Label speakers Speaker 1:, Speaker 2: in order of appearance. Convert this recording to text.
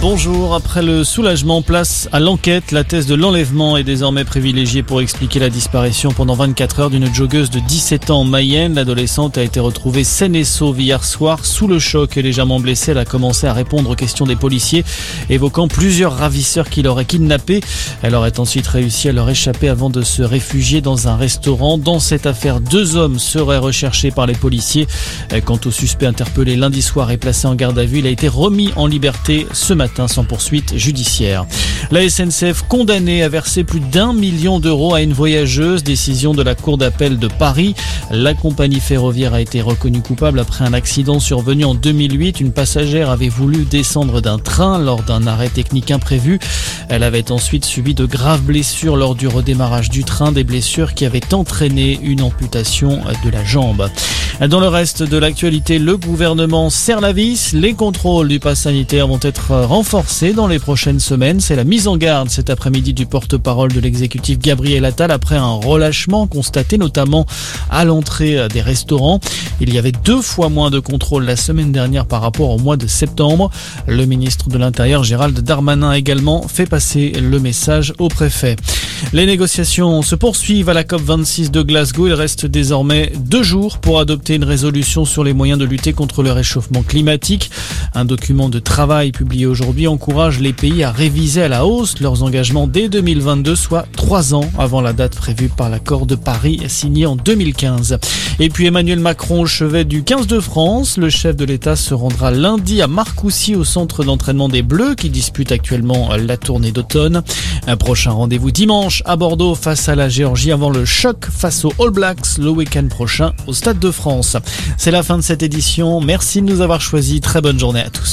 Speaker 1: Bonjour, après le soulagement, place à l'enquête. La thèse de l'enlèvement est désormais privilégiée pour expliquer la disparition pendant 24 heures d'une joggeuse de 17 ans en Mayenne. L'adolescente a été retrouvée saine et sauve hier soir sous le choc et légèrement blessée. Elle a commencé à répondre aux questions des policiers, évoquant plusieurs ravisseurs qui l'auraient kidnappée. Elle aurait ensuite réussi à leur échapper avant de se réfugier dans un restaurant. Dans cette affaire, deux hommes seraient recherchés par les policiers. Quant au suspect interpellé lundi soir et placé en garde à vue, il a été remis en liberté ce matin sans poursuite judiciaire. La SNCF condamnée à verser plus d'un million d'euros à une voyageuse, décision de la Cour d'appel de Paris. La compagnie ferroviaire a été reconnue coupable après un accident survenu en 2008. Une passagère avait voulu descendre d'un train lors d'un arrêt technique imprévu. Elle avait ensuite subi de graves blessures lors du redémarrage du train, des blessures qui avaient entraîné une amputation de la jambe. Dans le reste de l'actualité, le gouvernement serre la vis. Les contrôles du pass sanitaire vont être renforcés dans les prochaines semaines. C'est la mise en garde cet après-midi du porte-parole de l'exécutif Gabriel Attal après un relâchement constaté notamment à l'entrée des restaurants. Il y avait deux fois moins de contrôles la semaine dernière par rapport au mois de septembre. Le ministre de l'Intérieur Gérald Darmanin également fait passer le message au préfet. Les négociations se poursuivent à la COP26 de Glasgow. Il reste désormais deux jours pour adopter une résolution sur les moyens de lutter contre le réchauffement climatique. Un document de travail publié aujourd'hui encourage les pays à réviser à la hausse leurs engagements dès 2022, soit trois ans avant la date prévue par l'accord de Paris signé en 2015. Et puis Emmanuel Macron, chevet du 15 de France, le chef de l'État se rendra lundi à Marcoussis au centre d'entraînement des Bleus qui dispute actuellement la tournée d'automne. Un prochain rendez-vous à Bordeaux face à la Géorgie avant le choc face aux All Blacks le week-end prochain au Stade de France. C'est la fin de cette édition. Merci de nous avoir choisis. Très bonne journée à tous.